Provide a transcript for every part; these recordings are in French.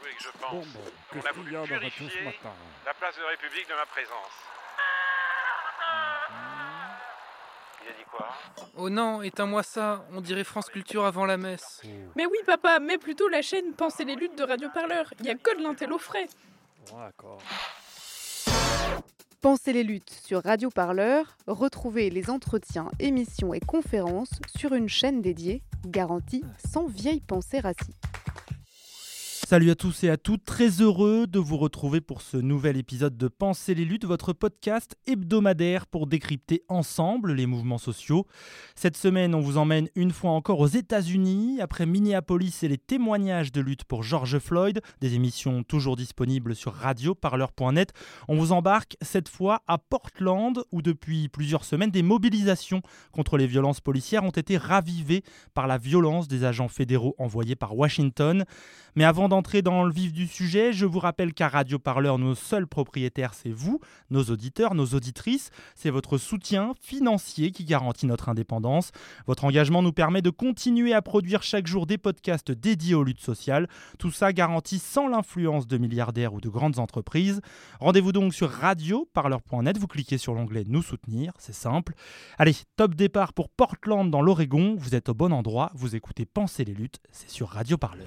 voulez que je pense Bon, bon, On a voulu la purifier ce matin la place de République de ma présence. Il a dit quoi? Oh non, éteins-moi ça, on dirait France Culture avant la messe. Mais oui, papa, mets plutôt la chaîne Pensez les luttes de Radio Parleur. Il y a que de l'intello frais. Oh, D'accord. Pensez les luttes sur Radio Parleur, retrouvez les entretiens, émissions et conférences sur une chaîne dédiée, garantie sans vieille pensée raciste. Salut à tous et à toutes, très heureux de vous retrouver pour ce nouvel épisode de Penser les luttes, votre podcast hebdomadaire pour décrypter ensemble les mouvements sociaux. Cette semaine, on vous emmène une fois encore aux États-Unis, après Minneapolis et les témoignages de lutte pour George Floyd, des émissions toujours disponibles sur radioparleur.net. On vous embarque cette fois à Portland, où depuis plusieurs semaines, des mobilisations contre les violences policières ont été ravivées par la violence des agents fédéraux envoyés par Washington. Mais avant d'entrer dans le vif du sujet, je vous rappelle qu'à Radio Parleur, nos seuls propriétaires, c'est vous, nos auditeurs, nos auditrices. C'est votre soutien financier qui garantit notre indépendance. Votre engagement nous permet de continuer à produire chaque jour des podcasts dédiés aux luttes sociales. Tout ça garanti sans l'influence de milliardaires ou de grandes entreprises. Rendez-vous donc sur radioparleur.net. Vous cliquez sur l'onglet Nous soutenir, c'est simple. Allez, top départ pour Portland dans l'Oregon. Vous êtes au bon endroit. Vous écoutez Penser les luttes. C'est sur Radio Parleur.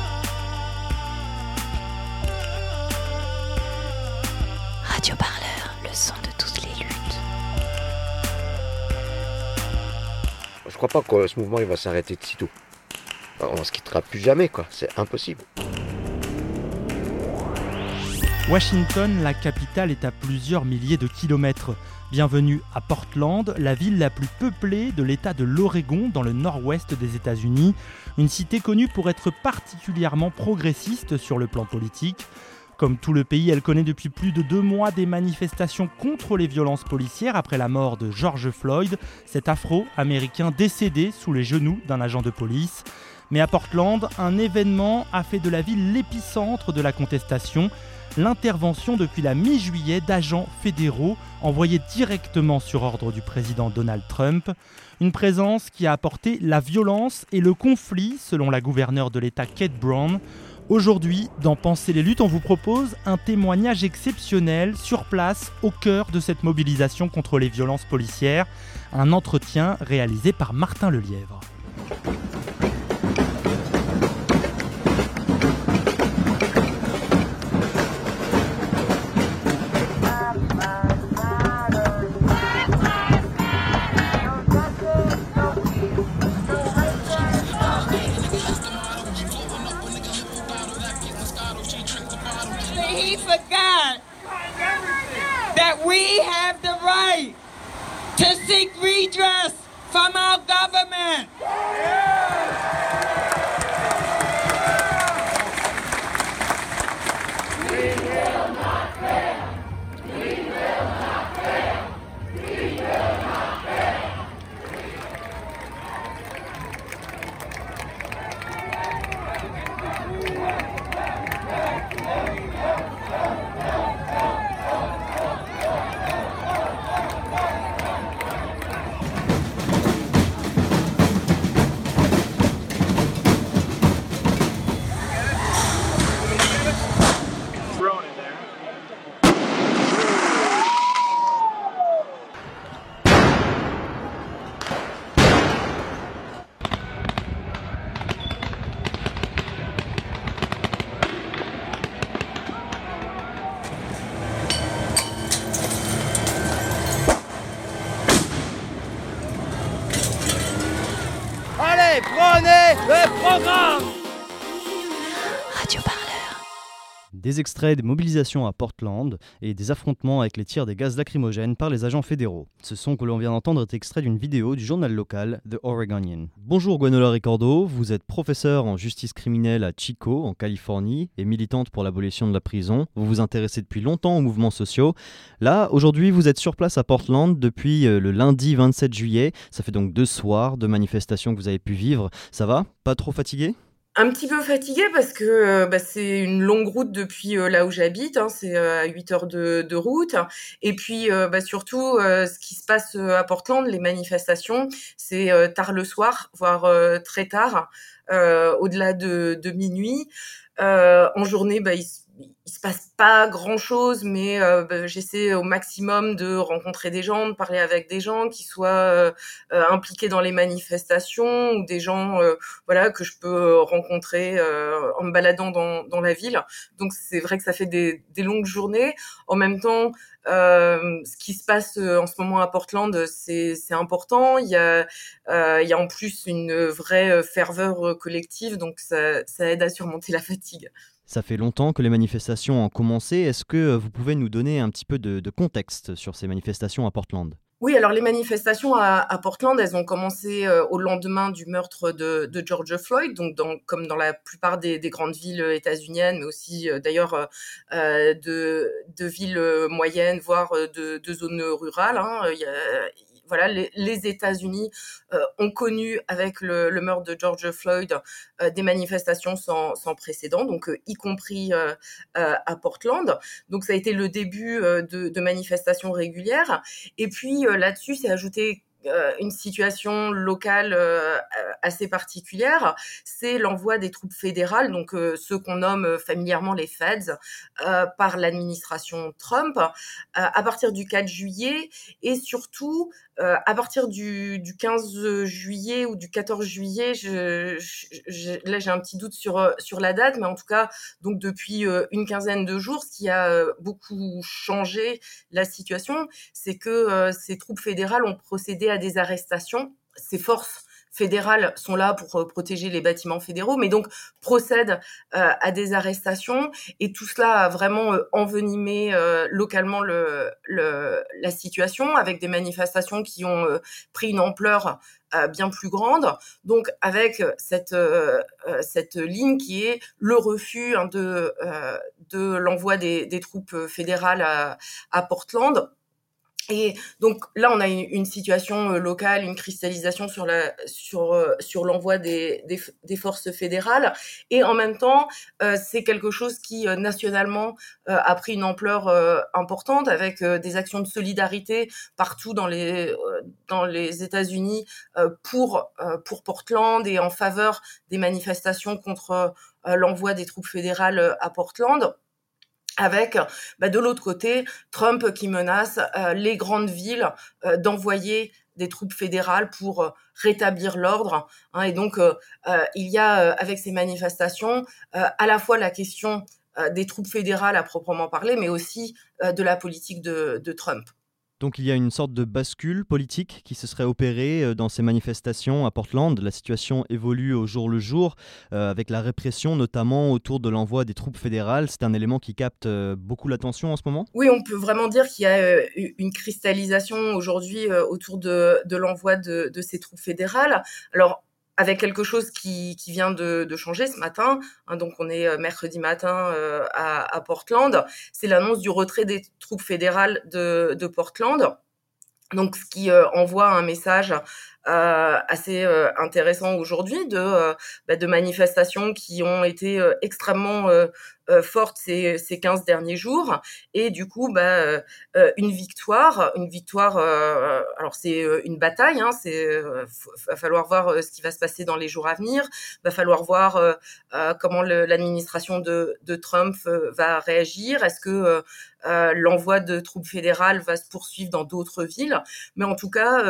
Radio Parleur, le son de toutes les luttes. Je crois pas que ce mouvement il va s'arrêter de sitôt. On se quittera plus jamais, quoi. C'est impossible. Washington, la capitale, est à plusieurs milliers de kilomètres. Bienvenue à Portland, la ville la plus peuplée de l'État de l'Oregon dans le nord-ouest des États-Unis. Une cité connue pour être particulièrement progressiste sur le plan politique. Comme tout le pays, elle connaît depuis plus de deux mois des manifestations contre les violences policières après la mort de George Floyd, cet afro-américain décédé sous les genoux d'un agent de police. Mais à Portland, un événement a fait de la ville l'épicentre de la contestation l'intervention depuis la mi-juillet d'agents fédéraux envoyés directement sur ordre du président Donald Trump. Une présence qui a apporté la violence et le conflit, selon la gouverneure de l'État Kate Brown. Aujourd'hui, dans Penser les luttes, on vous propose un témoignage exceptionnel sur place au cœur de cette mobilisation contre les violences policières. Un entretien réalisé par Martin Lelièvre. Right to seek redress from our government. Allez, Des extraits des mobilisations à Portland et des affrontements avec les tirs des gaz lacrymogènes par les agents fédéraux. Ce son que l'on vient d'entendre est extrait d'une vidéo du journal local The Oregonian. Bonjour Gwenola Ricordo, vous êtes professeur en justice criminelle à Chico, en Californie, et militante pour l'abolition de la prison. Vous vous intéressez depuis longtemps aux mouvements sociaux. Là, aujourd'hui, vous êtes sur place à Portland depuis euh, le lundi 27 juillet. Ça fait donc deux soirs de manifestations que vous avez pu vivre. Ça va? Pas trop fatigué? Un petit peu fatigué parce que euh, bah, c'est une longue route depuis euh, là où j'habite, hein, c'est à 8 heures de, route. Et puis bah, surtout, ce qui se passe à Portland, les manifestations, c'est tard le soir, voire très tard, au-delà de, de minuit. en journée, bah, il il se passe pas grand chose, mais euh, bah, j'essaie au maximum de rencontrer des gens, de parler avec des gens qui soient euh, euh, impliqués dans les manifestations ou des gens, voilà, que je peux rencontrer en me baladant dans, la ville. Donc c'est vrai que ça fait des, longues journées. En même temps, ce qui se passe en ce moment à Portland, c'est important. Il y a, en plus une vraie ferveur collective, donc ça aide à surmonter la fatigue. Ça fait longtemps que les manifestations ont commencé. Est-ce que euh, vous pouvez nous donner un petit peu de, contexte sur ces manifestations à Portland? Oui, alors les manifestations à, Portland, elles ont commencé euh, au lendemain du meurtre de, George Floyd, donc comme dans la plupart des, grandes villes états-uniennes, mais aussi euh, d'ailleurs de, villes moyennes, voire de, zones rurales. Hein. Il y a, voilà, les, États-Unis euh, ont connu avec le, meurtre de George Floyd euh, des manifestations sans, précédent, donc euh, y compris à Portland. Donc ça a été le début de, de manifestations régulières. Et puis là-dessus, c'est ajouté une situation locale assez particulière, c'est l'envoi des troupes fédérales, donc ceux qu'on nomme familièrement les Feds, par l'administration Trump, à partir du 4 juillet et surtout à partir du, du, 15 juillet ou du 14 juillet. Je, je, là, j'ai un petit doute sur sur la date, mais en tout cas, donc depuis une quinzaine de jours, ce qui a beaucoup changé la situation, c'est que ces troupes fédérales ont procédé à des arrestations. Ces forces fédérales sont là pour euh, protéger les bâtiments fédéraux, mais donc procèdent euh, à des arrestations et tout cela a vraiment euh, envenimé localement le, la situation avec des manifestations qui ont pris une ampleur bien plus grande. Donc avec cette cette ligne qui est le refus hein, de de l'envoi des, des, troupes fédérales à, à Portland et donc là, on a une, situation euh, locale, une cristallisation sur euh, l'envoi des, forces fédérales, et en même temps, euh, c'est quelque chose qui nationalement a pris une ampleur importante avec des actions de solidarité partout dans les États-Unis pour Portland et en faveur des manifestations contre l'envoi des troupes fédérales à Portland avec bah, de l'autre côté Trump qui menace euh, les grandes villes euh, d'envoyer des troupes fédérales pour euh, rétablir l'ordre. Hein. et donc, il y a avec ces manifestations à la fois la question des troupes fédérales à proprement parler, mais aussi de la politique de Trump. Donc il y a une sorte de bascule politique qui se serait opérée euh, dans ces manifestations à Portland. La situation évolue au jour le jour, euh, avec la répression notamment autour de l'envoi des troupes fédérales. C'est un élément qui capte euh, beaucoup l'attention en ce moment Oui, on peut vraiment dire qu'il y a une cristallisation aujourd'hui autour de, l'envoi de, de, ces troupes fédérales. Alors avec quelque chose qui, qui vient de, changer ce matin. Hein, donc on est euh, mercredi matin euh, à, Portland. C'est l'annonce du retrait des troupes fédérales de, de Portland. Donc ce qui euh, envoie un message assez euh, intéressant aujourd'hui de, euh, bah, de manifestations qui ont été extrêmement fortes ces, ces 15 derniers jours. Et du coup bah, une victoire une victoire alors c'est une bataille hein, c'est va falloir voir ce qui va se passer dans les jours à venir. Va falloir voir comment l'administration de, de Trump va réagir. Est-ce que l'envoi de troupes fédérales va se poursuivre dans d'autres villes? Mais en tout cas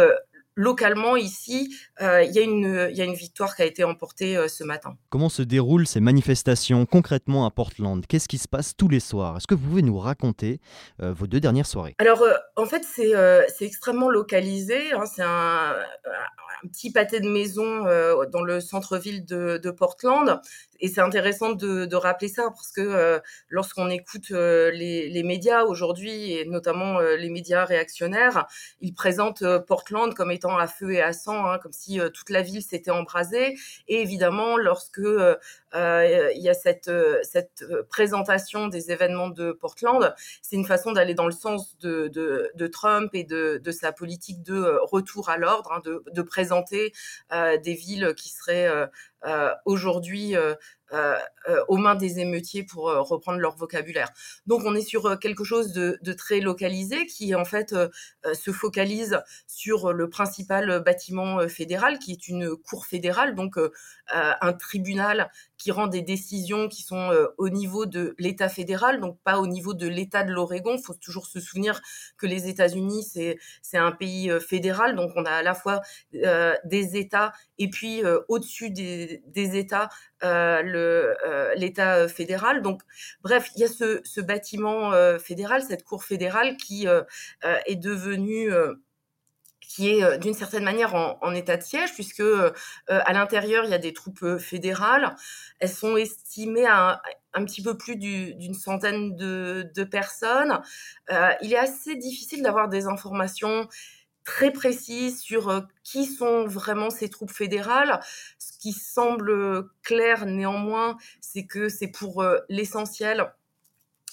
localement ici, euh, il y, y, a une victoire qui a été emportée euh, ce matin. Comment se déroulent ces manifestations concrètement à Portland? Qu'est-ce qui se passe tous les soirs? Est-ce que vous pouvez nous raconter euh, vos deux dernières soirées? Alors, en fait, c'est extrêmement localisé. Hein, c'est un, petit pâté de maison dans le centre-ville de, Portland. Et c'est intéressant de, rappeler ça parce que lorsqu'on écoute les, les, médias aujourd'hui, et notamment les médias réactionnaires, ils présentent Portland comme étant à feu et à sang, hein, comme si toute la ville s'était embrasée. Et évidemment, lorsque il y a cette, présentation des événements de Portland, c'est une façon d'aller dans le sens de, Trump et de, de, sa politique de retour à l'ordre, hein, de, de, euh, des villes qui seraient euh, aujourd'hui aux mains des émeutiers pour reprendre leur vocabulaire. Donc on est sur quelque chose de, de très localisé qui en fait se focalise sur le principal bâtiment fédéral qui est une cour fédérale, donc un tribunal qui rend des décisions qui sont au niveau de l'État fédéral, donc pas au niveau de l'État de l'Oregon. Il faut toujours se souvenir que les États-Unis, c'est, c'est un pays fédéral, donc on a à la fois des États et puis au-dessus des, des États, le, l'État fédéral. Donc, bref, il y a ce, bâtiment fédéral, cette cour fédérale qui est devenue qui est d'une certaine manière en, état de siège, puisque euh, à l'intérieur, il y a des troupes fédérales. Elles sont estimées à un, petit peu plus d'une centaine de, personnes. Euh, il est assez difficile d'avoir des informations très précises sur qui sont vraiment ces troupes fédérales. Ce qui semble clair néanmoins, c'est que c'est pour l'essentiel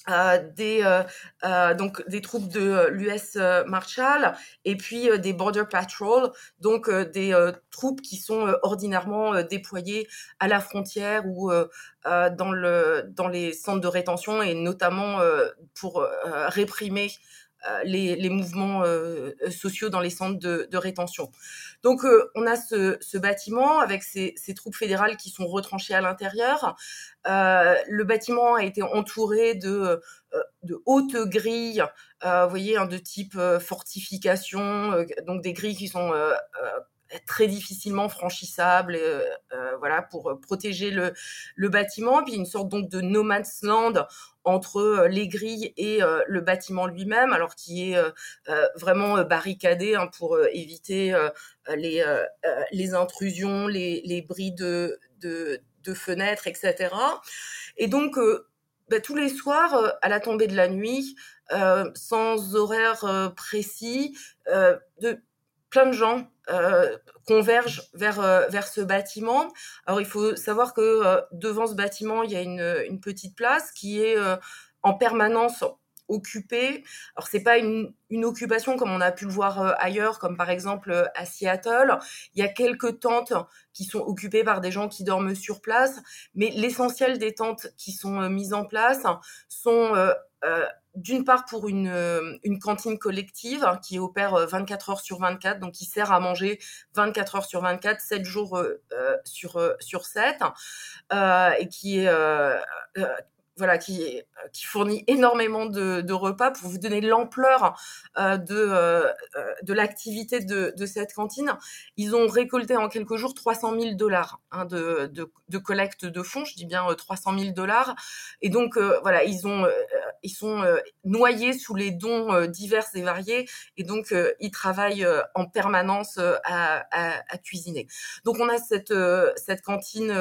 euh, des euh, euh, donc des troupes de l'US Marshall et puis des Border Patrol, donc des troupes qui sont ordinairement déployées à la frontière ou dans le dans les centres de rétention et notamment pour réprimer euh, les, les, mouvements euh, euh, sociaux dans les centres de, rétention. Donc on a ce, bâtiment avec ces, troupes fédérales qui sont retranchées à l'intérieur. le bâtiment a été entouré de, hautes grilles, vous voyez, hein, de type fortification, donc des grilles qui sont très difficilement franchissables, euh, voilà, pour protéger le, le bâtiment. Puis une sorte donc de no man's land entre euh, les grilles et euh, le bâtiment lui-même, alors qui est euh, vraiment barricadé hein, pour éviter les, les intrusions, les, les bris de, de, fenêtres, etc. Et donc, bah, tous les soirs, à la tombée de la nuit, sans horaire précis, de, plein de gens euh, convergent vers, euh, vers ce bâtiment. Alors il faut savoir que euh, devant ce bâtiment, il y a une, une petite place qui est en permanence occupée. Alors c'est pas une, une, occupation comme on a pu le voir ailleurs, comme par exemple à Seattle. Il y a quelques tentes qui sont occupées par des gens qui dorment sur place, mais l'essentiel des tentes qui sont mises en place sont d'une part pour une, euh, cantine collective hein, qui opère 24 euh, heures sur 24, donc qui sert à manger 24 heures sur 24, 7 jours euh, sur, sur 7, et qui voilà, qui, fournit énormément de, repas pour vous donner l'ampleur de, de l'activité de, de, cette cantine. Ils ont récolté en quelques jours 300 000 dollars hein, de, de, collecte de fonds, je dis bien 300 000 dollars. Et donc, voilà, ils, ont, ils sont noyés sous les dons divers et variés. Et donc, ils travaillent en permanence à, à, à, cuisiner. Donc, on a cette, cette cantine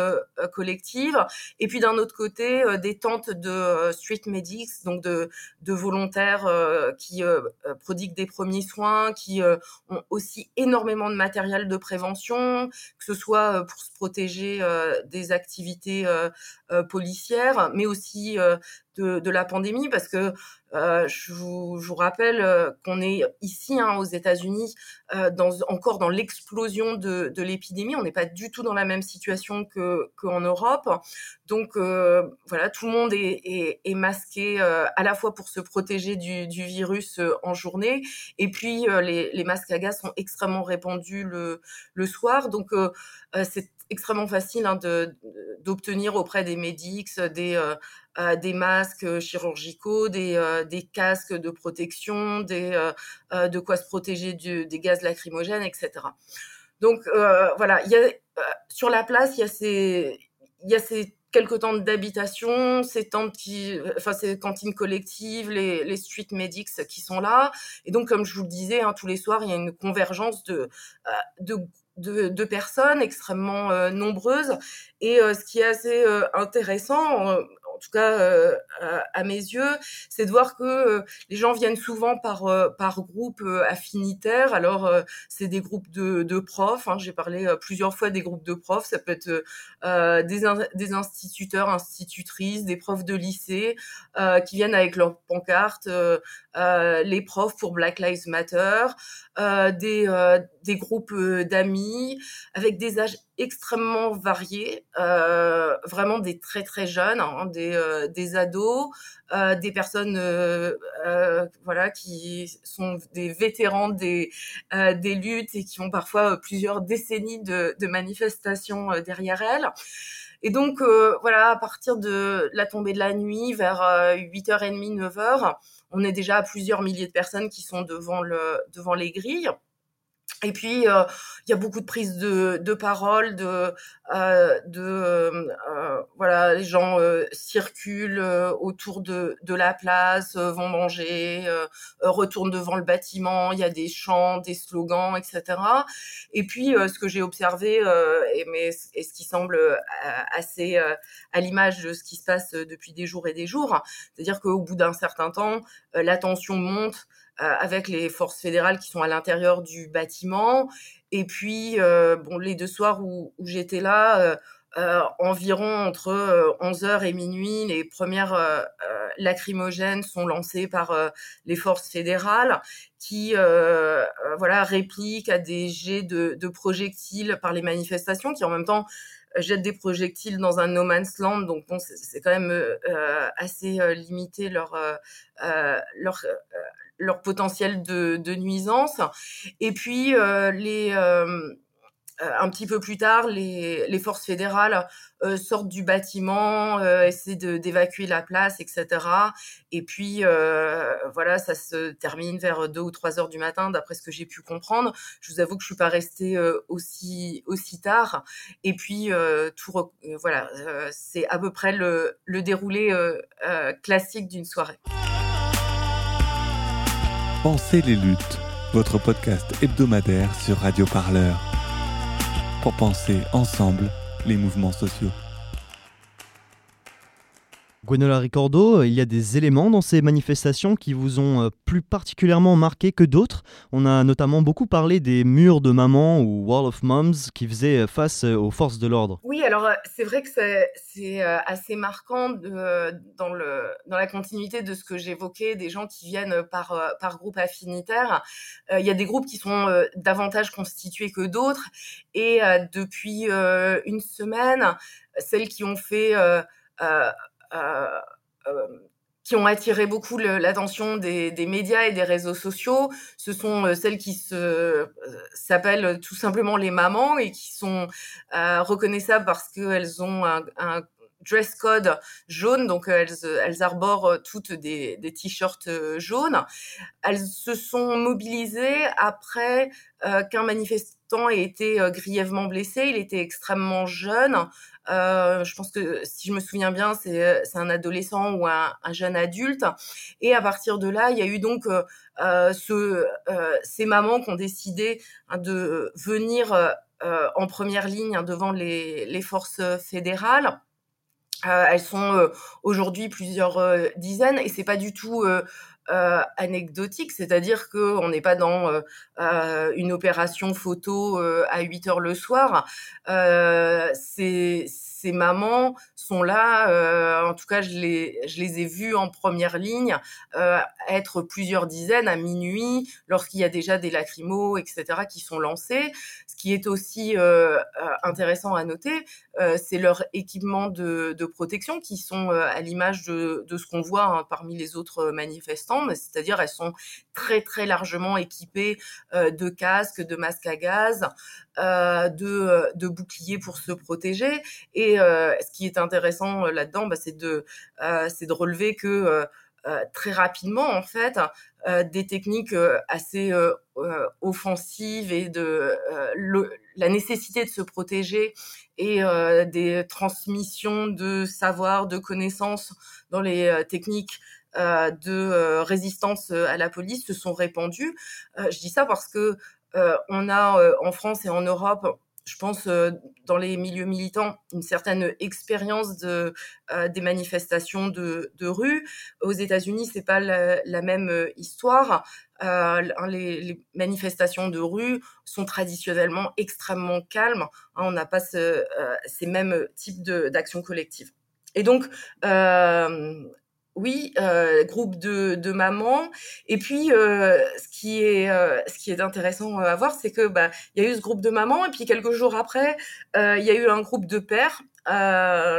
collective. Et puis, d'un autre côté, des tentes de euh, street medics, donc de, de volontaires euh, qui euh, prodiguent des premiers soins, qui ont aussi énormément de matériel de prévention, que ce soit pour se protéger des activités policières, mais aussi de, la pandémie, parce que euh, je, vous, rappelle euh, qu'on est ici hein, aux États-Unis euh, encore dans l'explosion de, l'épidémie. On n'est pas du tout dans la même situation que qu'en Europe. Donc voilà, tout le monde est, masqué à la fois pour se protéger du, virus en journée, et puis les, les, masques à gaz sont extrêmement répandus le, le soir. Donc c'est extrêmement facile hein, d'obtenir auprès des médics des euh, des masques chirurgicaux, des, euh, des, casques de protection, des, euh, de quoi se protéger des gaz lacrymogènes, etc. Donc voilà, il y a, sur la place, il y a ces, y a ces quelques tentes d'habitation, ces enfin ces cantines collectives, les, les street medics qui sont là. Et donc, comme je vous le disais, hein, tous les soirs, il y a une convergence de de, de, personnes extrêmement nombreuses. Et ce qui est assez intéressant, en tout cas euh, à, mes yeux, c'est de voir que euh, les gens viennent souvent par euh, par groupe affinitaire. Alors c'est des groupes de, de profs. Hein, J'ai parlé plusieurs fois des groupes de profs. Ça peut être des, des instituteurs, institutrices, des profs de lycée qui viennent avec leurs pancartes, les profs pour Black Lives Matter, des des groupes d'amis avec des âges extrêmement variés, euh, vraiment des très très jeunes, hein, des, euh, des ados, euh, des personnes euh, euh, voilà qui sont des vétérans des des luttes et qui ont parfois plusieurs décennies de, de manifestations derrière elles. Et donc voilà, à partir de la tombée de la nuit, vers 8h30, 9h, on est déjà à plusieurs milliers de personnes qui sont devant le devant les grilles. Et puis, euh, il y a beaucoup de prises de, de parole, de, euh, de euh, voilà, les gens circulent autour de, de la place, vont manger, retournent devant le bâtiment. Il y a des chants, des slogans, etc. Et puis, ce que j'ai observé, et, mais, et ce qui semble assez à l'image de ce qui se passe depuis des jours et des jours, c'est-à-dire qu'au bout d'un certain temps, la tension monte. Euh, avec les forces fédérales qui sont à l'intérieur du bâtiment. Et puis, euh, bon, les deux soirs où, où j'étais là, euh, euh environ entre 11h et minuit, les premières euh, lacrymogènes sont lancées par les forces fédérales qui voilà répliquent à des jets de, de, projectiles par les manifestations qui en même temps jettent des projectiles dans un no man's land donc bon c'est quand même assez limité leur leur leur potentiel de, de nuisance. Et puis euh, les euh, euh, un petit peu plus tard, les, forces fédérales euh, sortent du bâtiment, euh, essaient d'évacuer la place, etc. Et puis voilà, ça se termine vers 2 ou 3 heures du matin, d'après ce que j'ai pu comprendre. Je vous avoue que je suis pas restée aussi aussi tard. Et puis tout, voilà, c'est à peu près le, le déroulé classique d'une soirée. Pensez les luttes, votre podcast hebdomadaire sur Radio Parleur. Pour penser ensemble les mouvements sociaux. Gwenola Ricordo, il y a des éléments dans ces manifestations qui vous ont euh, plus particulièrement marqué que d'autres. On a notamment beaucoup parlé des murs de maman ou Wall of Moms qui faisaient face euh, aux forces de l'ordre. Oui, alors euh, c'est vrai que c'est assez marquant dans, le, dans la continuité de ce que j'évoquais, des gens qui viennent par, par groupe affinitaire. Il y a des groupes qui sont davantage constitués que d'autres. Et depuis une semaine, celles qui ont fait... Euh, euh, qui ont attiré beaucoup l'attention des, des, médias et des réseaux sociaux. Ce sont euh, celles qui se s'appellent tout simplement les mamans et qui sont reconnaissables parce qu'elles ont un, un, dress code jaune, donc elles, elles arborent toutes des, des t-shirts jaunes. Elles se sont mobilisées après qu'un manifestant ait été grièvement blessé. Il était extrêmement jeune. Euh, je pense que si je me souviens bien, c'est euh, un adolescent ou un, un, jeune adulte. Et à partir de là, il y a eu donc euh, euh ce, euh, ces mamans qui ont décidé hein, de venir euh, en première ligne hein, devant les, les, forces fédérales. Elles sont aujourd'hui plusieurs dizaines et c'est pas du tout euh, anecdotique, c'est-à-dire qu'on n'est pas dans euh, euh, une opération photo à 8 heures le soir. Ces mamans sont là, euh, en tout cas je les, ai vues en première ligne, euh, être plusieurs dizaines à minuit lorsqu'il y a déjà des lacrymos, etc. qui sont lancés. Ce qui est aussi euh, intéressant à noter, c'est leur équipement de, protection qui sont à l'image de, ce qu'on voit hein, parmi les autres manifestants, c'est-à-dire elles sont très très largement équipées de casques, de masques à gaz, de, de boucliers pour se protéger. Et euh, ce qui est intéressant là-dedans, bah, c'est de, c'est de relever que très rapidement, en fait, des techniques assez offensives et de la nécessité de se protéger et des transmissions de savoir, de connaissances dans les techniques de résistance à la police se sont répandues. je dis ça parce que on a en France et en Europe je pense, dans les milieux militants, une certaine expérience de, des manifestations de, rue. Aux États-Unis, c'est pas la, même histoire. les, manifestations de rue sont traditionnellement extrêmement calmes. Hein, on n'a pas ces mêmes types d'actions collectives. Et donc, oui, euh, groupe de, de mamans. Et puis, euh, ce qui est euh, ce qui est intéressant à voir, c'est que bah il y a eu ce groupe de mamans et puis quelques jours après, il y a eu un groupe de pères.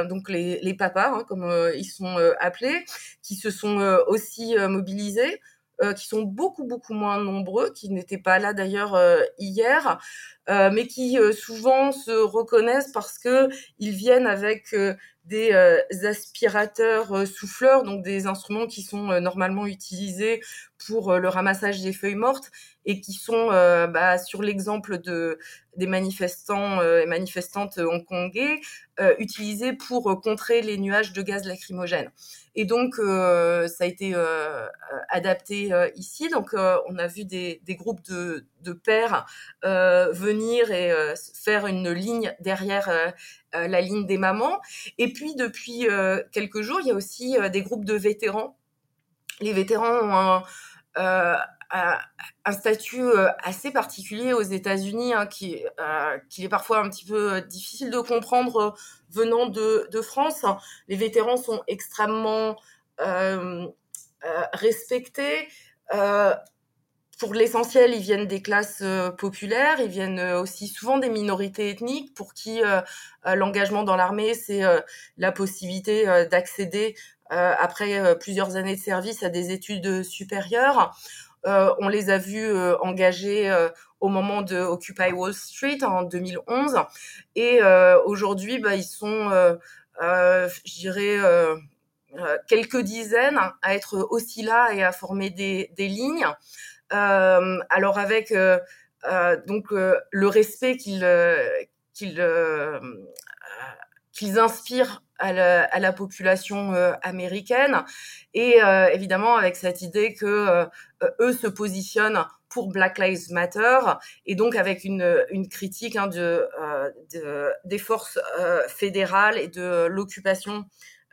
donc les, les papas, hein, comme ils sont appelés, qui se sont aussi mobilisés, qui sont beaucoup beaucoup moins nombreux, qui n'étaient pas là d'ailleurs hier, mais qui souvent se reconnaissent parce que ils viennent avec des euh, aspirateurs euh, souffleurs, donc des instruments qui sont euh, normalement utilisés pour le ramassage des feuilles mortes et qui sont bah, sur l'exemple de des manifestants et manifestantes hongkongais utilisés pour contrer les nuages de gaz lacrymogène. Et donc ça a été adapté ici. Donc on a vu des, groupes de, de pères venir et faire une ligne derrière euh, la ligne des mamans. Et puis depuis euh, quelques jours, il y a aussi euh, des groupes de vétérans. Les vétérans ont un, statut assez particulier aux États-Unis hein, qui, qui est parfois un petit peu difficile de comprendre venant de, France. Les vétérans sont extrêmement respectés pour l'essentiel, ils viennent des classes euh, populaires, ils viennent euh, aussi souvent des minorités ethniques pour qui euh, l'engagement dans l'armée, c'est la possibilité d'accéder après plusieurs années de service à des études supérieures. on les a vus engagés au moment de Occupy Wall Street en 2011 et aujourd'hui, bah, ils sont, je dirais, quelques dizaines à être aussi là et à former des, lignes. Euh, alors avec euh, euh, donc le respect qu'ils qu'ils qu'ils inspirent à la, à la population américaine. Et évidemment avec cette idée que eux se positionnent pour Black Lives Matter. Et donc avec une, une critique hein, de, de, des forces fédérales et de l'occupation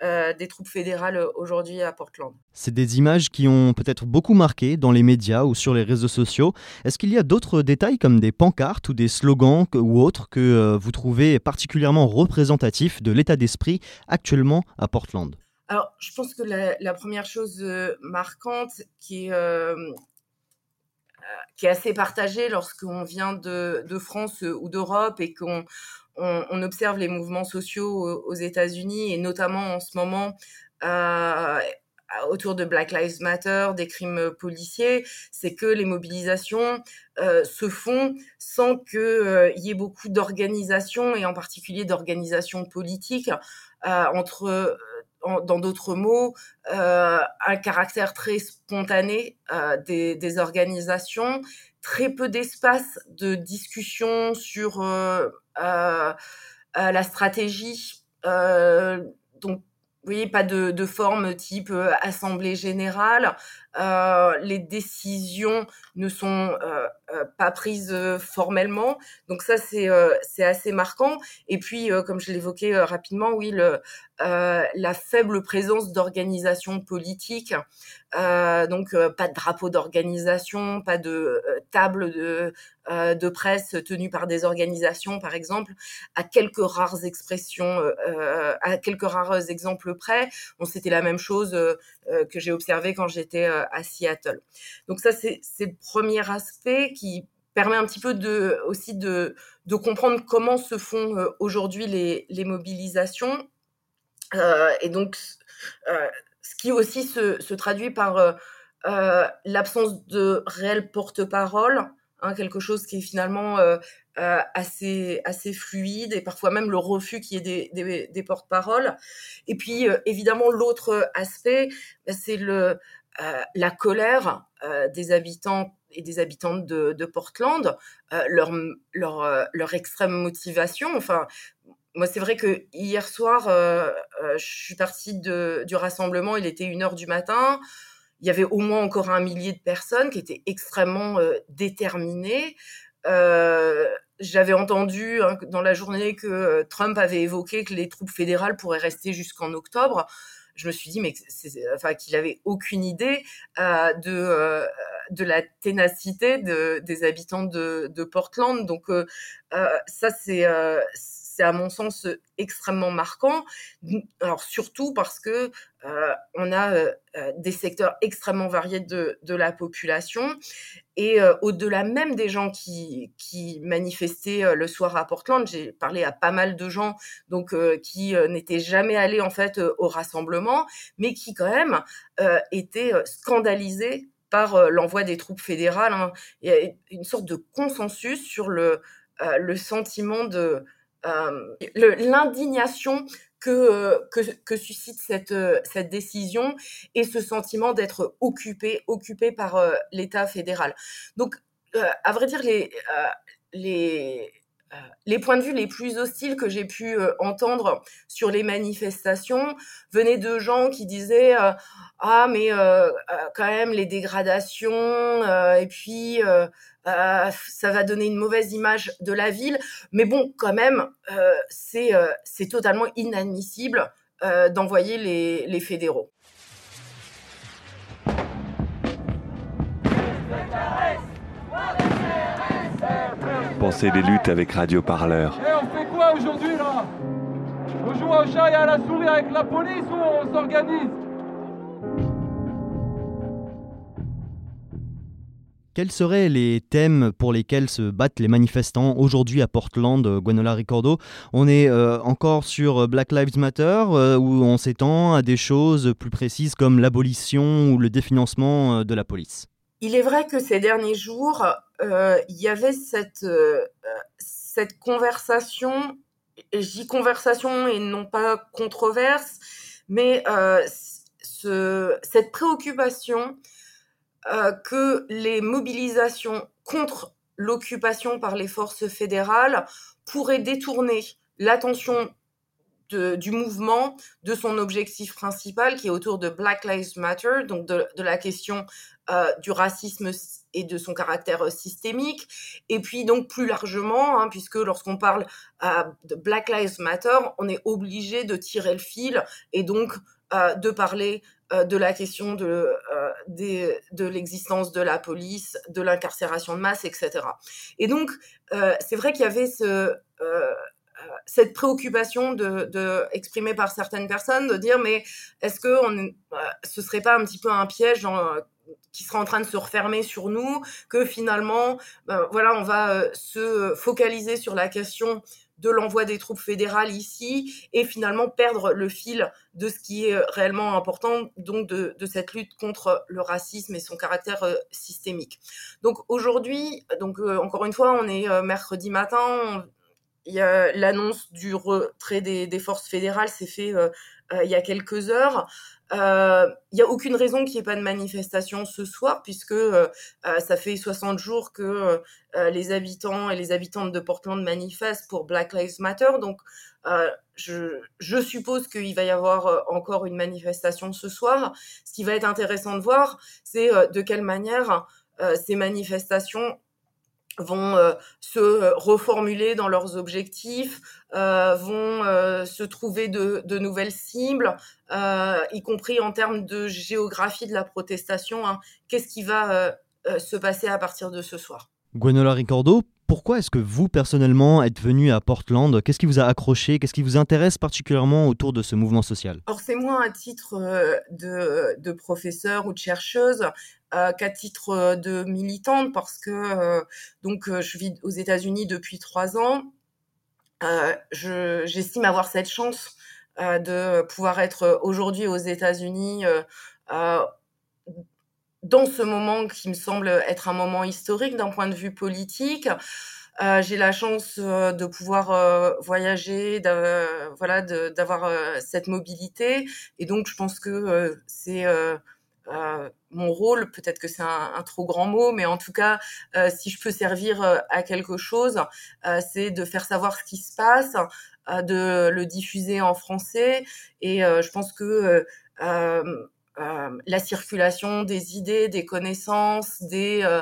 euh, des troupes fédérales euh, aujourd'hui à Portland. C'est des images qui ont peut-être beaucoup marqué dans les médias ou sur les réseaux sociaux. Est-ce qu'il y a d'autres détails comme des pancartes ou des slogans ou autres que euh, vous trouvez particulièrement représentatifs de l'état d'esprit actuellement à Portland? Alors, je pense que la, première chose marquante qui est qui est assez partagée lorsqu'on vient de, de France ou d'Europe et qu'on on, observe les mouvements sociaux aux, États-Unis et notamment en ce moment euh, autour de Black Lives Matter, des crimes policiers, c'est que les mobilisations euh, se font sans qu'il euh, y ait beaucoup d'organisations et en particulier d'organisations politiques entre dans d'autres mots, un caractère très spontané des, des, organisations, très peu d'espace de discussion sur euh, euh, la stratégie. Euh, donc, vous voyez, pas de, de forme type assemblée générale. Euh, les décisions ne sont euh, pas prises formellement. Donc ça, c'est assez marquant. Et puis, comme je l'évoquais rapidement, oui, la faible présence d'organisations politiques. donc, pas de drapeau d'organisation, pas de table de euh, presse tenue par des organisations, par exemple, à quelques rares expressions, euh, euh, à quelques rares exemples près. Bon, c'était la même chose que j'ai observé quand j'étais à Seattle. Donc ça, c'est le premier aspect qui permet un petit peu de, aussi de, comprendre comment se font aujourd'hui les, mobilisations. et donc, ce qui aussi se, traduit par l'absence de réel porte-parole Hein, quelque chose qui est finalement euh, euh, assez assez fluide et parfois même le refus qui est des, des, des porte-paroles. Et puis euh, évidemment l'autre aspect, bah, c'est le la colère des habitants et des habitantes de, Portland, leur leur extrême motivation. Enfin, moi, c'est vrai que hier soir, euh, je suis partie du rassemblement, il était une heure du matin il y avait au moins encore un millier de personnes qui étaient extrêmement euh, déterminées. j'avais entendu hein, dans la journée que Trump avait évoqué que les troupes fédérales pourraient rester jusqu'en octobre je me suis dit mais enfin qu'il avait aucune idée euh, de euh, de la ténacité de, des habitants de, Portland. Donc euh ça c'est c'est à mon sens extrêmement marquant. Alors surtout parce que euh, on a euh, des secteurs extrêmement variés de, la population et euh, au-delà même des gens qui, qui manifestaient le soir à Portland, j'ai parlé à pas mal de gens donc qui n'étaient jamais allés en fait au rassemblement, mais qui quand même étaient scandalisés par l'envoi des troupes fédérales. Hein. Il y a une sorte de consensus sur le le sentiment de euh, l'indignation que, euh, que, que, suscite cette, euh, cette décision et ce sentiment d'être occupé, occupé par l'État fédéral. Donc, à vrai dire, les, les, les points de vue les plus hostiles que j'ai pu entendre sur les manifestations venaient de gens qui disaient ah mais quand même les dégradations et puis euh, ça va donner une mauvaise image de la ville. Mais bon, quand même, euh, c'est euh, c'est totalement inadmissible d'envoyer les, les fédéraux. Pensez les luttes avec Radio Parleur. Et eh, on fait quoi aujourd'hui là? On joue au chat et à la souris avec la police ou on s'organise? Quels seraient les thèmes pour lesquels se battent les manifestants aujourd'hui à Portland, euh, Gwenola Ricordo? On est euh, encore sur Black Lives Matter euh, où on s'étend à des choses plus précises comme l'abolition ou le définancement de la police. Il est vrai que ces derniers jours, il y avait cette, cette conversation, j'y conversation et non pas controverse, mais ce, cette préoccupation euh, que les mobilisations contre l'occupation par les forces fédérales pourraient détourner l'attention du mouvement de son objectif principal qui est autour de Black Lives Matter, donc de, la question euh, du racisme et de son caractère euh, systémique. Et puis donc plus largement, hein, puisque lorsqu'on parle de Black Lives Matter, on est obligé de tirer le fil et donc de parler euh, de la question de, euh, de l'existence de la police, de l'incarcération de masse, etc. Et donc, euh, c'est vrai qu'il y avait ce, cette préoccupation de, de, exprimée par certaines personnes de dire mais est-ce que on, ce serait pas un petit peu un piège qui serait en train de se refermer sur nous que finalement ben, voilà on va se focaliser sur la question de l'envoi des troupes fédérales ici et finalement perdre le fil de ce qui est réellement important, donc de, cette lutte contre le racisme et son caractère euh, systémique. Donc aujourd'hui, donc euh, encore une fois, on est euh, mercredi matin, il y a l'annonce du retrait des, forces fédérales s'est fait il y a quelques heures. Il euh, n'y a aucune raison qu'il n'y ait pas de manifestation ce soir, puisque euh, euh, ça fait 60 jours que les habitants et les habitantes de Portland manifestent pour Black Lives Matter. Donc, je, suppose qu'il va y avoir encore une manifestation ce soir. Ce qui va être intéressant de voir, c'est de quelle manière ces manifestations vont euh, se euh, reformuler dans leurs objectifs, euh, vont se trouver de, de, nouvelles cibles, y compris en termes de géographie de la protestation. Hein. Qu'est-ce qui va se passer à partir de ce soir? Gwenola Ricordo, pourquoi est-ce que vous, personnellement, êtes venu à Portland? Qu'est-ce qui vous a accroché? Qu'est-ce qui vous intéresse particulièrement autour de ce mouvement social? Alors, c'est moins à titre de, de professeur ou de chercheuse euh, qu'à titre euh, de militante parce que euh, donc je vis aux États-Unis depuis trois ans. J'estime avoir cette chance de pouvoir être aujourd'hui aux États-Unis dans ce moment qui me semble être un moment historique d'un point de vue politique. Euh, j'ai la chance de pouvoir euh, voyager, d'avoir cette mobilité, et donc je pense que c'est euh, mon rôle, peut-être que c'est un, trop grand mot, mais en tout cas, euh, si je peux servir euh, à quelque chose, c'est de faire savoir ce qui se passe, de le diffuser en français. Et je pense que la circulation des idées, des connaissances, des,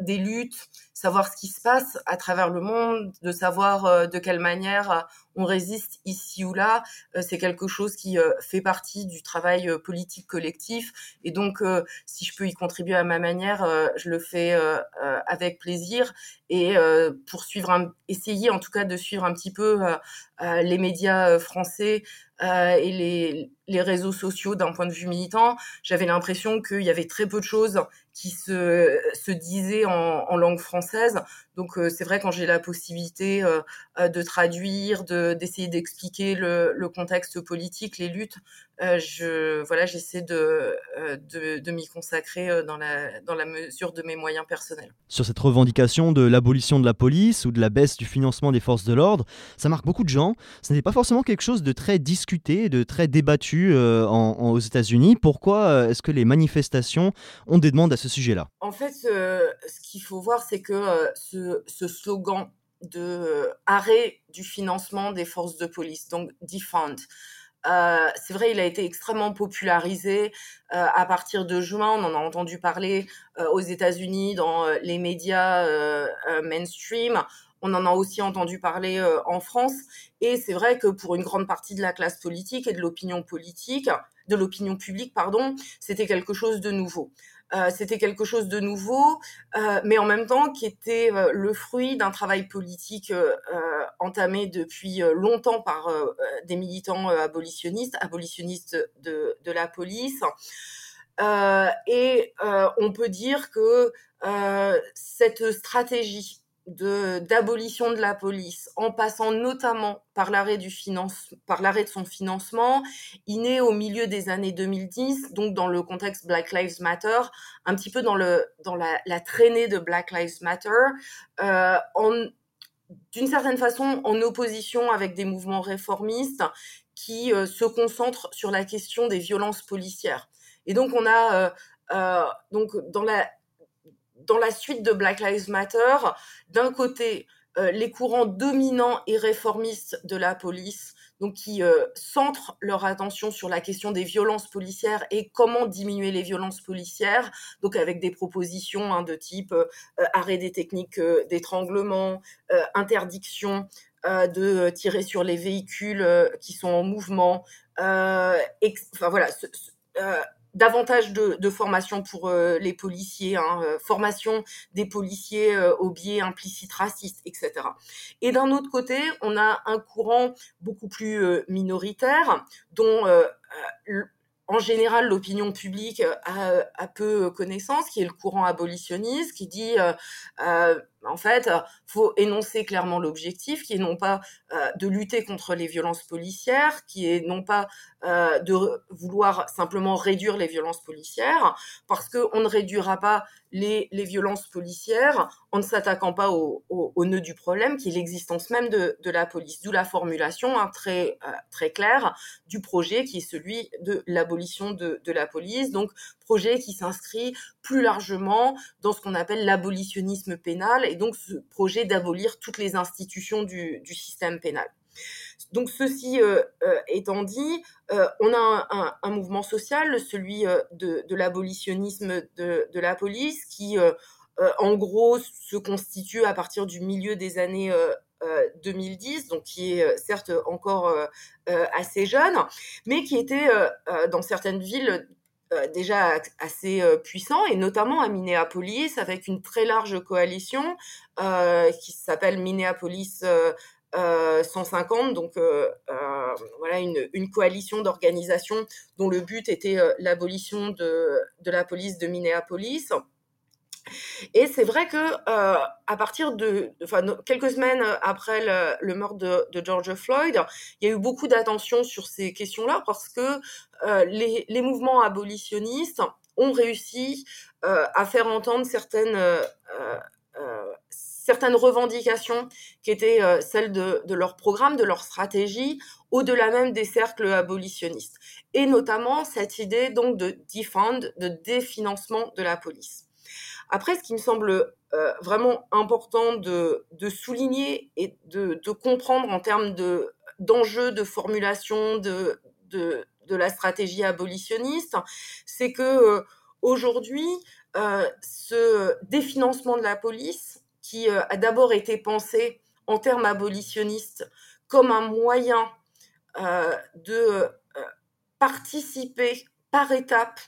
des luttes, savoir ce qui se passe à travers le monde, de savoir de quelle manière on résiste ici ou là, c'est quelque chose qui fait partie du travail politique collectif. Et donc, si je peux y contribuer à ma manière, je le fais avec plaisir. Et pour suivre, essayer en tout cas de suivre un petit peu les médias français et les, les réseaux sociaux d'un point de vue militant, j'avais l'impression qu'il y avait très peu de choses qui se, se disaient en, en langue française. Donc euh, c'est vrai quand j'ai la possibilité euh, euh, de traduire, de d'essayer d'expliquer le, le, contexte politique, les luttes, je voilà j'essaie de, de, de m'y consacrer dans la dans la mesure de mes moyens personnels. Sur cette revendication de l'abolition de la police ou de la baisse du financement des forces de l'ordre, ça marque beaucoup de gens. Ce n'est pas forcément quelque chose de très discuté, de très débattu en, aux États-Unis. Pourquoi est-ce que les manifestations ont des demandes à ce sujet-là? En fait, ce qu'il faut voir, c'est que ce ce, slogan de euh, arrêt du financement des forces de police, donc defund. Euh, c'est vrai, il a été extrêmement popularisé euh, à partir de juin. On en a entendu parler aux États-Unis dans les médias mainstream. On en a aussi entendu parler en France. Et c'est vrai que pour une grande partie de la classe politique et de l'opinion politique, de l'opinion publique, pardon, c'était quelque chose de nouveau. Euh, c'était quelque chose de nouveau, euh, mais en même temps qui était euh, le fruit d'un travail politique entamé depuis longtemps par des militants abolitionnistes, abolitionnistes de, de la police. et on peut dire que cette stratégie d'abolition de, la police, en passant notamment par l'arrêt du par l'arrêt de son financement, il naît au milieu des années 2010, donc dans le contexte Black Lives Matter, un petit peu dans le dans la, traînée de Black Lives Matter, euh, d'une certaine façon en opposition avec des mouvements réformistes qui euh, se concentrent sur la question des violences policières. Et donc on a euh donc dans la dans la suite de Black Lives Matter, d'un côté, euh, les courants dominants et réformistes de la police, donc qui euh, centrent leur attention sur la question des violences policières et comment diminuer les violences policières, donc avec des propositions hein, de type euh, arrêt des techniques d'étranglement, interdiction de tirer sur les véhicules qui sont en mouvement, enfin voilà, davantage de, formation pour euh, les policiers, hein, euh, formation des policiers euh, au biais implicite raciste, etc. Et d'un autre côté, on a un courant beaucoup plus minoritaire dont en général, l'opinion publique a, peu connaissance, qui est le courant abolitionniste, qui dit euh, en fait, faut énoncer clairement l'objectif, qui est non pas euh, de lutter contre les violences policières, qui est non pas euh, de vouloir simplement réduire les violences policières, parce qu'on ne réduira pas les, les, violences policières en ne s'attaquant pas au, au, nœud du problème, qui est l'existence même de, de, la police. D'où la formulation hein, très, euh, très claire du projet, qui est celui de l'abolition de, de la police. Donc, projet qui s'inscrit plus largement dans ce qu'on appelle l'abolitionnisme pénal et donc ce projet d'abolir toutes les institutions du, système pénal. Donc ceci euh, euh, étant dit, euh, on a un, mouvement social, celui de, l'abolitionnisme de, de, la police, qui en gros se constitue à partir du milieu des années 2010, donc qui est certes encore assez jeune, mais qui était dans certaines villes déjà assez euh, puissant, et notamment à Minneapolis, avec une très large coalition euh, qui s'appelle Minneapolis 150, donc voilà une, coalition d'organisations dont le but était l'abolition de la police de Minneapolis. Et c'est vrai que euh, à partir de, enfin, quelques semaines après le, meurtre de, George Floyd, il y a eu beaucoup d'attention sur ces questions-là parce que euh, les, mouvements abolitionnistes ont réussi euh, à faire entendre certaines euh, euh, certaines revendications qui étaient euh, celles de, de, leur programme, de leur stratégie, au-delà même des cercles abolitionnistes. Et notamment cette idée donc de defund, de définancement de la police. Après, ce qui me semble euh, vraiment important de, souligner et de, comprendre en termes d'enjeux, de, formulation de, de, de, la stratégie abolitionniste, c'est que euh, aujourd'hui, euh, ce définancement de la police qui a d'abord été pensé en termes abolitionnistes comme un moyen de participer par étapes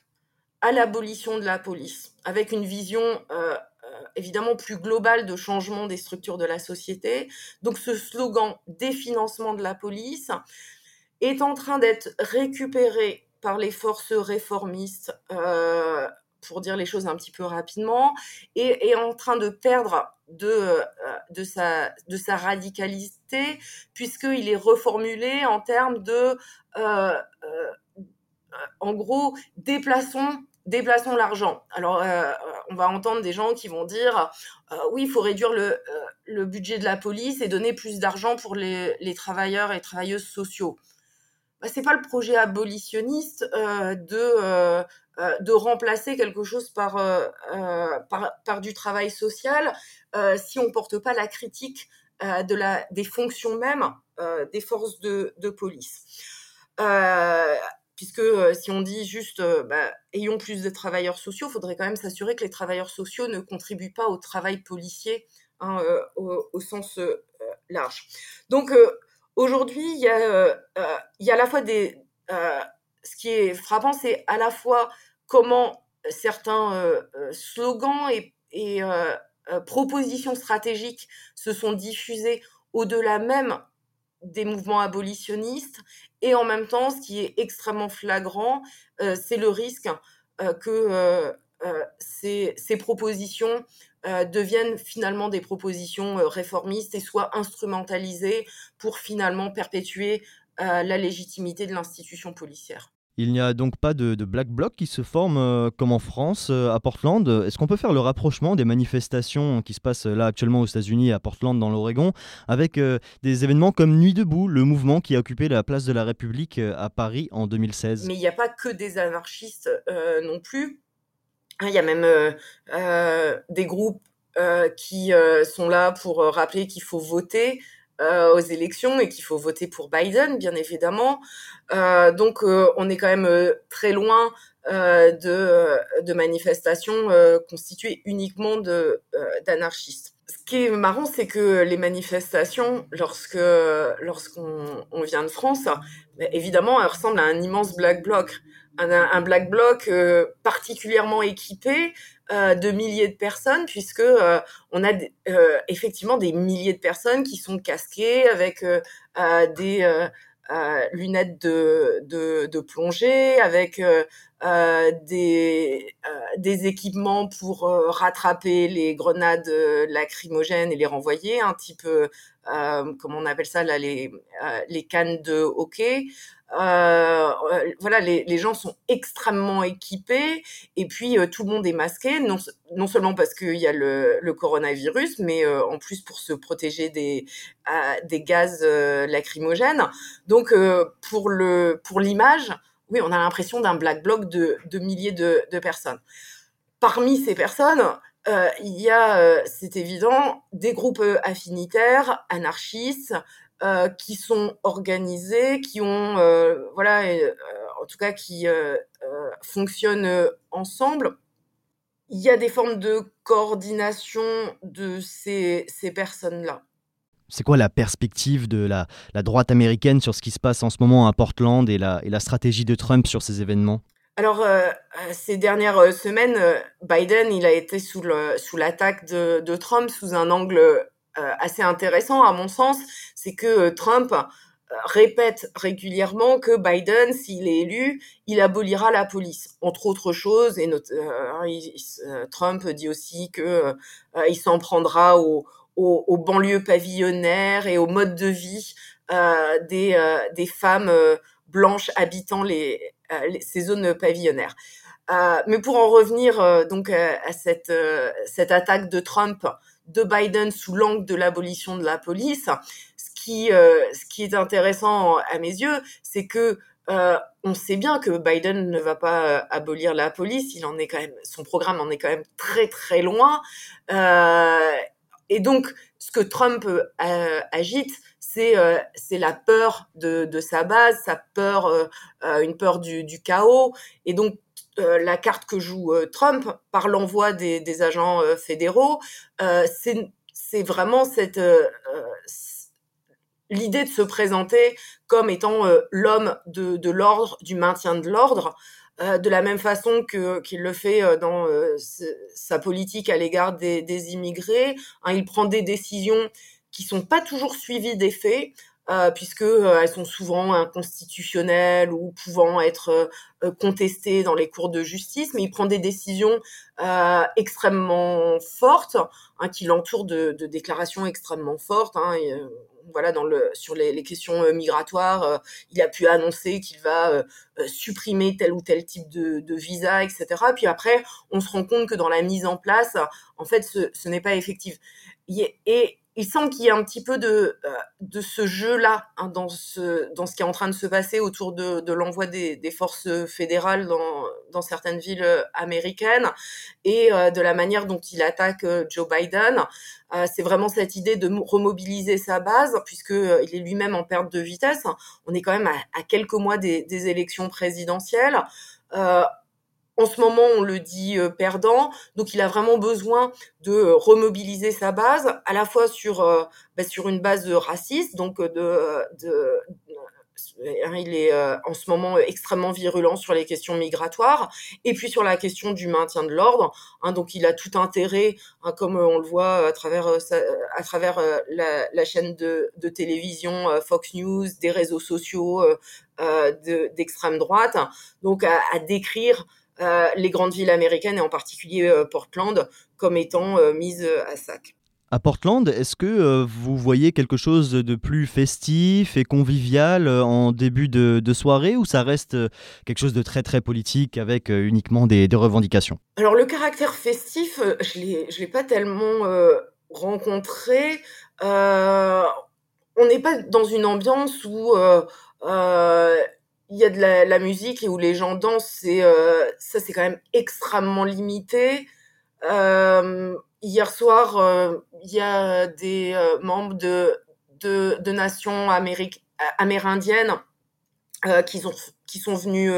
à l'abolition de la police, avec une vision euh, euh, évidemment plus globale de changement des structures de la société. Donc ce slogan définancement de la police est en train d'être récupéré par les forces réformistes, euh, pour dire les choses un petit peu rapidement, et est en train de perdre de, sa radicalité, puisqu'il est reformulé en termes de en gros, déplaçons déplaçons l'argent. Alors, euh, on va entendre des gens qui vont dire euh, oui, il faut réduire le, euh, le, budget de la police et donner plus d'argent pour les, travailleurs et travailleuses sociaux. Bah, c'est pas le projet abolitionniste de remplacer quelque chose par, du travail social si on porte pas la critique des fonctions mêmes des forces de police puisque euh, si on dit juste euh, bah, ayons plus de travailleurs sociaux, il faudrait quand même s'assurer que les travailleurs sociaux ne contribuent pas au travail policier hein, euh, au, sens large. Donc aujourd'hui, il y, a, il y a à la fois ce qui est frappant, c'est à la fois comment certains slogans et propositions stratégiques se sont diffusés au-delà même des mouvements abolitionnistes et en même temps, ce qui est extrêmement flagrant, euh, c'est le risque euh, que euh, ces, ces, propositions deviennent finalement des propositions réformistes et soient instrumentalisées pour finalement perpétuer la légitimité de l'institution policière. Il n'y a donc pas de, black bloc qui se forme euh, comme en France, euh, à Portland. Est-ce qu'on peut faire le rapprochement des manifestations qui se passent là actuellement aux États-Unis, à Portland, dans l'Oregon, avec euh, des événements comme Nuit debout, le mouvement qui a occupé la place de la République à Paris en 2016 Mais il n'y a pas que des anarchistes non plus. Hein, il y a même des groupes qui sont là pour rappeler qu'il faut voter. Euh, aux élections et qu'il faut voter pour Biden, bien évidemment. Euh, donc, euh, on est quand même très loin de, de, manifestations constituées uniquement de d'anarchistes. Ce qui est marrant, c'est que les manifestations, lorsque lorsqu'on on vient de France, bah, évidemment, elles ressemblent à un immense black bloc, un, black bloc particulièrement équipé, euh, de milliers de personnes puisque euh, on a euh, effectivement des milliers de personnes qui sont casquées avec des lunettes de, plongée, avec des, des équipements pour rattraper les grenades lacrymogènes et les renvoyer, un type, comment on appelle ça là, les, les cannes de hockey. Euh, voilà, les, les, gens sont extrêmement équipés et puis euh, tout le monde est masqué, non, non seulement parce qu'il y a le, le, coronavirus, mais euh, en plus pour se protéger des, des gaz lacrymogènes. Donc pour pour l'image, oui, on a l'impression d'un black bloc de, milliers de, personnes. Parmi ces personnes, il y a, c'est évident, des groupes affinitaires, anarchistes, euh, qui sont organisés, qui ont, euh, voilà, euh, en tout cas qui fonctionnent ensemble. Il y a des formes de coordination de ces personnes-là. C'est quoi la perspective de la, droite américaine sur ce qui se passe en ce moment à Portland et la, stratégie de Trump sur ces événements? Alors, ces dernières semaines, Biden, il a été sous l'attaque de, Trump sous un angle euh, assez intéressant à mon sens, c'est que euh, Trump euh, répète régulièrement que Biden, s'il est élu, il abolira la police, entre autres choses. Et Trump dit aussi que il s'en prendra aux, aux, banlieues pavillonnaires et au mode de vie des, des femmes blanches habitant ces zones pavillonnaires. mais pour en revenir donc à cette, attaque de Trump de Biden sous l'angle de l'abolition de la police. Ce qui, euh, est intéressant à mes yeux, c'est que euh, on sait bien que Biden ne va pas euh, abolir la police. Il en est quand même, son programme en est quand même très très loin. Et donc, ce que Trump agite, c'est c'est la peur de, de, sa base, sa peur, une peur du, du chaos. Et donc, euh, la carte que joue euh, Trump par l'envoi des, agents euh, fédéraux, c'est vraiment cette l'idée de se présenter comme étant l'homme de, de l'ordre, du maintien de l'ordre, euh, de la même façon que qu'il le fait euh, dans euh, sa politique à l'égard des, des, immigrés. Hein, il prend des décisions qui sont pas toujours suivies des faits. Euh, puisque elles sont souvent inconstitutionnelles ou pouvant être contestées dans les cours de justice, mais il prend des décisions extrêmement fortes hein, qui l'entourent de, de, déclarations extrêmement fortes. Hein, et, voilà, dans le, sur les, questions euh, migratoires, euh, il a pu annoncer qu'il va euh, supprimer tel ou tel type de, visa, etc. Puis après, on se rend compte que dans la mise en place, en fait, ce, ce n'est pas effectif. Et il semble qu'il y ait un petit peu de, euh, de ce jeu-là hein, dans, ce, dans ce qui est en train de se passer autour de, de l'envoi des, des, forces fédérales dans, dans certaines villes euh, américaines et euh, de la manière dont il attaque Joe Biden. c'est vraiment cette idée de remobiliser sa base, puisqu'il il est lui-même en perte de vitesse. On est quand même à, à quelques mois des, des élections présidentielles. Euh, en ce moment, on le dit euh, perdant, donc il a vraiment besoin de euh, remobiliser sa base, à la fois sur euh, bah, sur une base raciste, donc de, de il est en ce moment extrêmement virulent sur les questions migratoires et puis sur la question du maintien de l'ordre. Hein, donc il a tout intérêt, hein, comme on le voit à travers à travers la, chaîne de, télévision Fox News, des réseaux sociaux d'extrême droite, donc à, à décrire euh, les grandes villes américaines et en particulier euh, Portland comme étant euh, mises à sac. À Portland, est-ce que vous voyez quelque chose de plus festif et convivial en début de, soirée ou ça reste quelque chose de très très politique avec uniquement des, revendications? Alors le caractère festif, je ne l'ai pas tellement rencontré. on n'est pas dans une ambiance où il y a de la, musique et où les gens dansent, euh, ça c'est quand même extrêmement limité. Euh, hier soir, euh, il y a des euh, membres de, de, nations amérindiennes qui, sont, qui sont venus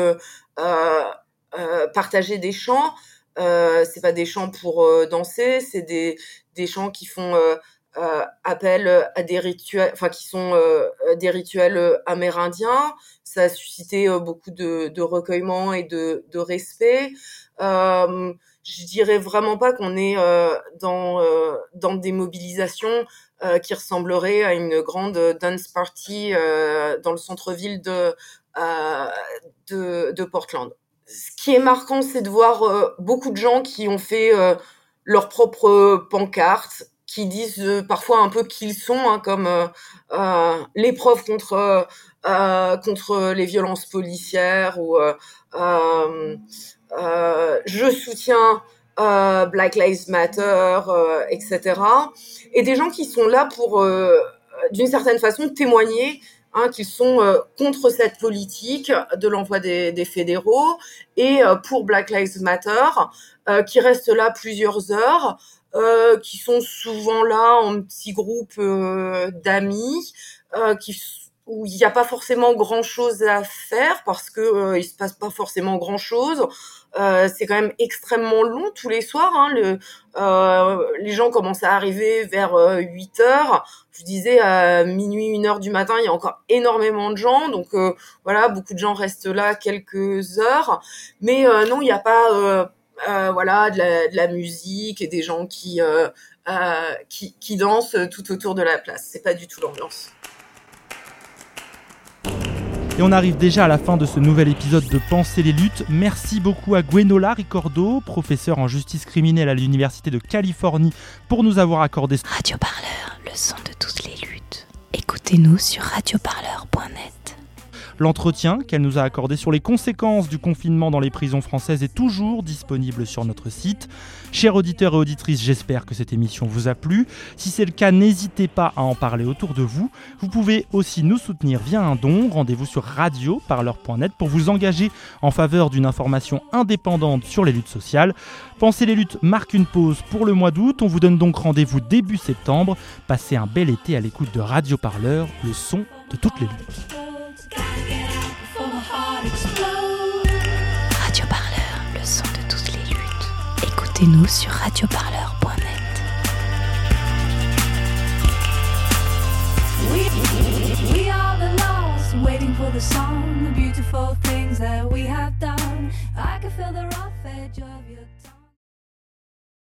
partager des chants. c'est pas des chants pour danser, c'est des, des chants qui font euh, appellent à des rituels, enfin qui sont euh, des rituels euh, amérindiens. Ça a suscité beaucoup de, recueillement et de, respect. je dirais vraiment pas qu'on est dans dans des mobilisations qui ressembleraient à une grande dance party dans le centre-ville de, de Portland. Ce qui est marquant, c'est de voir beaucoup de gens qui ont fait leur propre pancarte, qui disent euh, parfois un peu qui ils sont, hein, comme euh, euh l'épreuve contre euh, contre les violences policières ou je soutiens Black Lives Matter, etc. Et des gens qui sont là pour, d'une certaine façon, témoigner Hein, qu'ils sont contre cette politique de l'envoi des, des, fédéraux et pour Black Lives Matter, euh, qui restent là plusieurs heures euh, qui sont souvent là en petits groupes euh, d'amis, euh, qui où il n'y a pas forcément grand chose à faire parce que euh, il se passe pas forcément grand chose. Euh, c'est quand même extrêmement long tous les soirs. Hein, le, euh, les gens commencent à arriver vers 8 heures. Je disais à minuit, 1 heure du matin, il y a encore énormément de gens. Donc voilà, beaucoup de gens restent là quelques heures. Mais non, il n'y a pas euh, voilà, de la, de la, musique et des gens qui, euh, euh, qui, qui, dansent tout autour de la place. C'est pas du tout l'ambiance. Et on arrive déjà à la fin de ce nouvel épisode de Penser les luttes. Merci beaucoup à Gwenola Ricordo, professeur en justice criminelle à l'Université de Californie, pour nous avoir accordé Radio Parleur, le son de toutes les luttes. Écoutez-nous sur radioparleur.net. L'entretien qu'elle nous a accordé sur les conséquences du confinement dans les prisons françaises est toujours disponible sur notre site. Chers auditeurs et auditrices, j'espère que cette émission vous a plu. Si c'est le cas, n'hésitez pas à en parler autour de vous. Vous pouvez aussi nous soutenir via un don. Rendez-vous sur radioparleur.net pour vous engager en faveur d'une information indépendante sur les luttes sociales. Pensez les luttes marque une pause pour le mois d'août. On vous donne donc rendez-vous début septembre. Passez un bel été à l'écoute de Radio Parleur, le son de toutes les luttes. Radio Parleur, le son de toutes les luttes. Écoutez-nous sur radioparleur.net. We, we are the lost, waiting for the song, the beautiful things that we have.